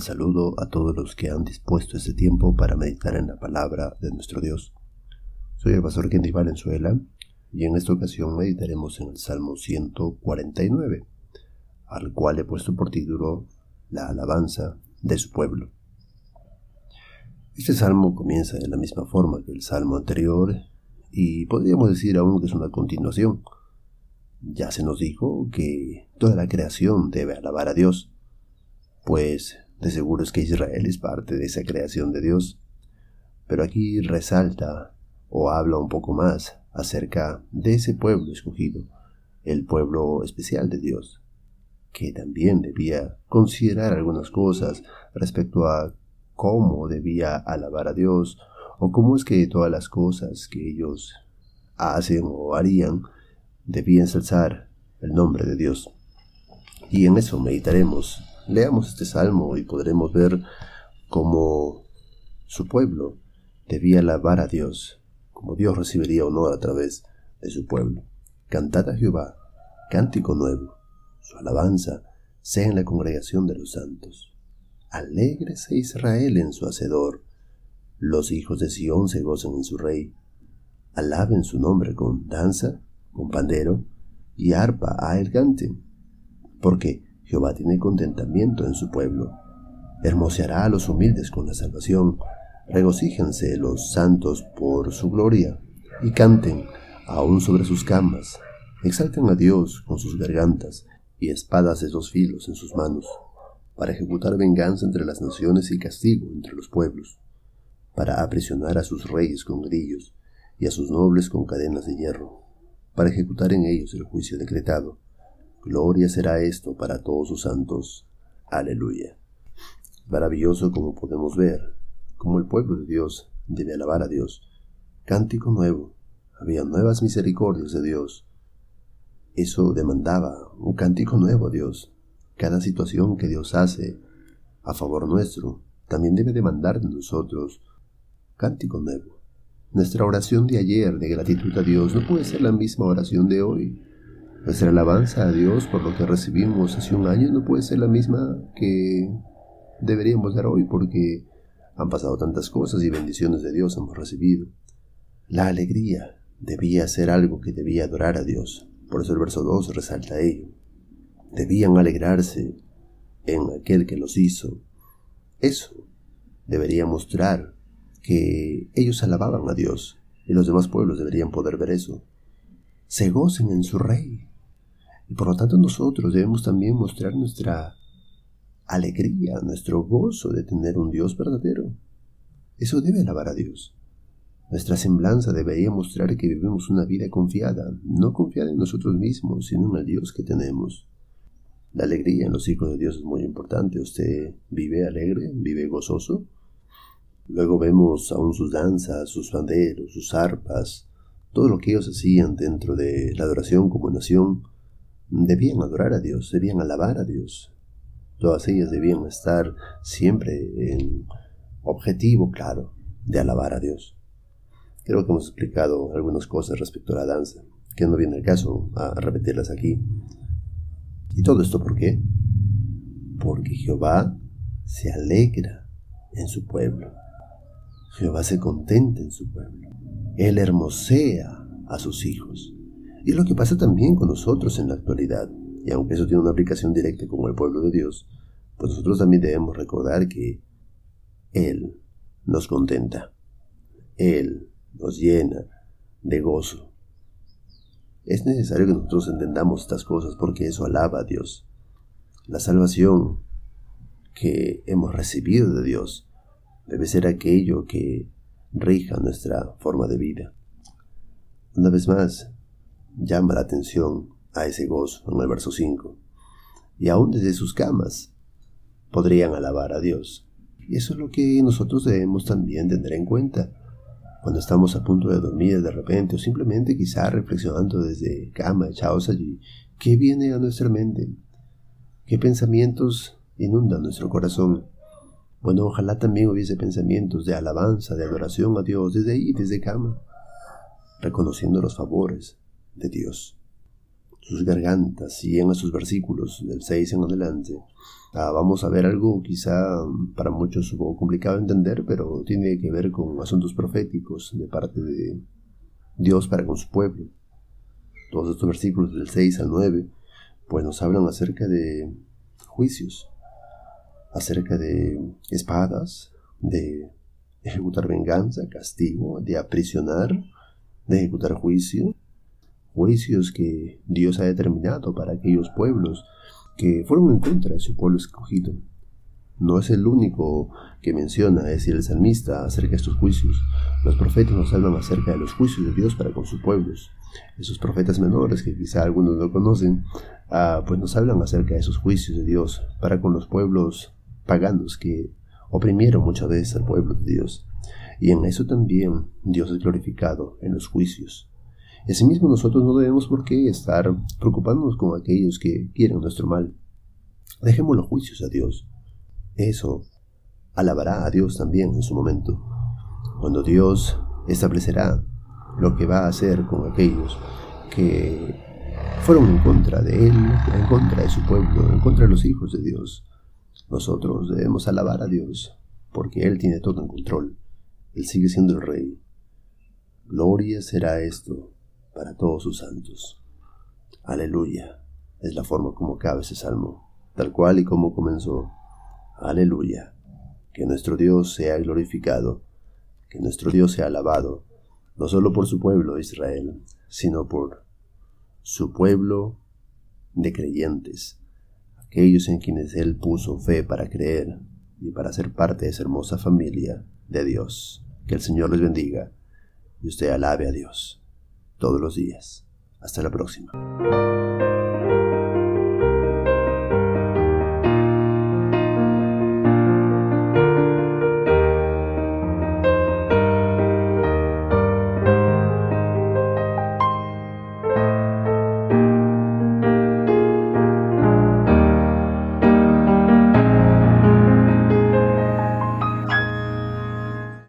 saludo a todos los que han dispuesto este tiempo para meditar en la palabra de nuestro Dios. Soy el pastor Kenry Valenzuela y en esta ocasión meditaremos en el Salmo 149, al cual he puesto por título La alabanza de su pueblo. Este salmo comienza de la misma forma que el salmo anterior y podríamos decir aún que es una continuación. Ya se nos dijo que toda la creación debe alabar a Dios pues de seguro es que Israel es parte de esa creación de Dios. Pero aquí resalta o habla un poco más acerca de ese pueblo escogido, el pueblo especial de Dios, que también debía considerar algunas cosas respecto a cómo debía alabar a Dios o cómo es que todas las cosas que ellos hacen o harían debían ensalzar el nombre de Dios. Y en eso meditaremos Leamos este salmo y podremos ver cómo su pueblo debía alabar a Dios, como Dios recibiría honor a través de su pueblo. Cantad a Jehová, cántico nuevo, su alabanza sea en la congregación de los santos. Alégrese Israel en su hacedor, los hijos de Sión se gozan en su rey. Alaben su nombre con danza, con pandero y arpa a el canten, porque Jehová tiene contentamiento en su pueblo. Hermoseará a los humildes con la salvación. Regocíjense los santos por su gloria y canten aún sobre sus camas. Exalten a Dios con sus gargantas y espadas de dos filos en sus manos, para ejecutar venganza entre las naciones y castigo entre los pueblos, para aprisionar a sus reyes con grillos y a sus nobles con cadenas de hierro, para ejecutar en ellos el juicio decretado Gloria será esto para todos sus santos. Aleluya. Maravilloso como podemos ver, como el pueblo de Dios debe alabar a Dios. Cántico nuevo. Había nuevas misericordias de Dios. Eso demandaba un cántico nuevo a Dios. Cada situación que Dios hace a favor nuestro también debe demandar de nosotros cántico nuevo. Nuestra oración de ayer de gratitud a Dios no puede ser la misma oración de hoy. Nuestra alabanza a Dios por lo que recibimos hace un año no puede ser la misma que deberíamos dar hoy porque han pasado tantas cosas y bendiciones de Dios hemos recibido. La alegría debía ser algo que debía adorar a Dios. Por eso el verso 2 resalta ello. Debían alegrarse en aquel que los hizo. Eso debería mostrar que ellos alababan a Dios y los demás pueblos deberían poder ver eso. Se gocen en su rey. Y por lo tanto nosotros debemos también mostrar nuestra alegría, nuestro gozo de tener un Dios verdadero. Eso debe alabar a Dios. Nuestra semblanza debería mostrar que vivimos una vida confiada, no confiada en nosotros mismos, sino en el Dios que tenemos. La alegría en los hijos de Dios es muy importante. ¿Usted vive alegre? ¿Vive gozoso? Luego vemos aún sus danzas, sus banderos, sus arpas, todo lo que ellos hacían dentro de la adoración como nación debían adorar a Dios, debían alabar a Dios. Todas ellas debían estar siempre en objetivo claro de alabar a Dios. Creo que hemos explicado algunas cosas respecto a la danza, que no viene el caso a repetirlas aquí. ¿Y todo esto por qué? Porque Jehová se alegra en su pueblo. Jehová se contenta en su pueblo. Él hermosea a sus hijos. Y lo que pasa también con nosotros en la actualidad. Y aunque eso tiene una aplicación directa con el pueblo de Dios, pues nosotros también debemos recordar que Él nos contenta. Él nos llena de gozo. Es necesario que nosotros entendamos estas cosas porque eso alaba a Dios. La salvación que hemos recibido de Dios debe ser aquello que rija nuestra forma de vida. Una vez más, llama la atención a ese gozo en el verso 5. Y aún desde sus camas podrían alabar a Dios. Y eso es lo que nosotros debemos también tener en cuenta. Cuando estamos a punto de dormir de repente o simplemente quizá reflexionando desde cama, echados allí, ¿qué viene a nuestra mente? ¿Qué pensamientos inundan nuestro corazón? Bueno, ojalá también hubiese pensamientos de alabanza, de adoración a Dios desde ahí, desde cama, reconociendo los favores, de Dios, sus gargantas y en esos versículos del 6 en adelante. Ah, vamos a ver algo quizá para muchos un poco complicado de entender, pero tiene que ver con asuntos proféticos de parte de Dios para con su pueblo. Todos estos versículos del 6 al 9 pues nos hablan acerca de juicios, acerca de espadas, de ejecutar venganza, castigo, de aprisionar, de ejecutar juicio, juicios que Dios ha determinado para aquellos pueblos que fueron en contra de su pueblo escogido. No es el único que menciona, es decir, el salmista acerca de estos juicios. Los profetas nos hablan acerca de los juicios de Dios para con sus pueblos. Esos profetas menores que quizá algunos no conocen, ah, pues nos hablan acerca de esos juicios de Dios para con los pueblos paganos que oprimieron muchas veces al pueblo de Dios. Y en eso también Dios es glorificado, en los juicios. Asimismo nosotros no debemos por qué estar preocupándonos con aquellos que quieren nuestro mal. Dejemos los juicios a Dios. Eso alabará a Dios también en su momento. Cuando Dios establecerá lo que va a hacer con aquellos que fueron en contra de Él, en contra de su pueblo, en contra de los hijos de Dios. Nosotros debemos alabar a Dios, porque Él tiene todo en control. Él sigue siendo el Rey. Gloria será esto para todos sus santos. Aleluya. Es la forma como cabe ese salmo, tal cual y como comenzó. Aleluya. Que nuestro Dios sea glorificado, que nuestro Dios sea alabado, no solo por su pueblo Israel, sino por su pueblo de creyentes, aquellos en quienes Él puso fe para creer y para ser parte de esa hermosa familia de Dios. Que el Señor les bendiga y usted alabe a Dios todos los días. Hasta la próxima.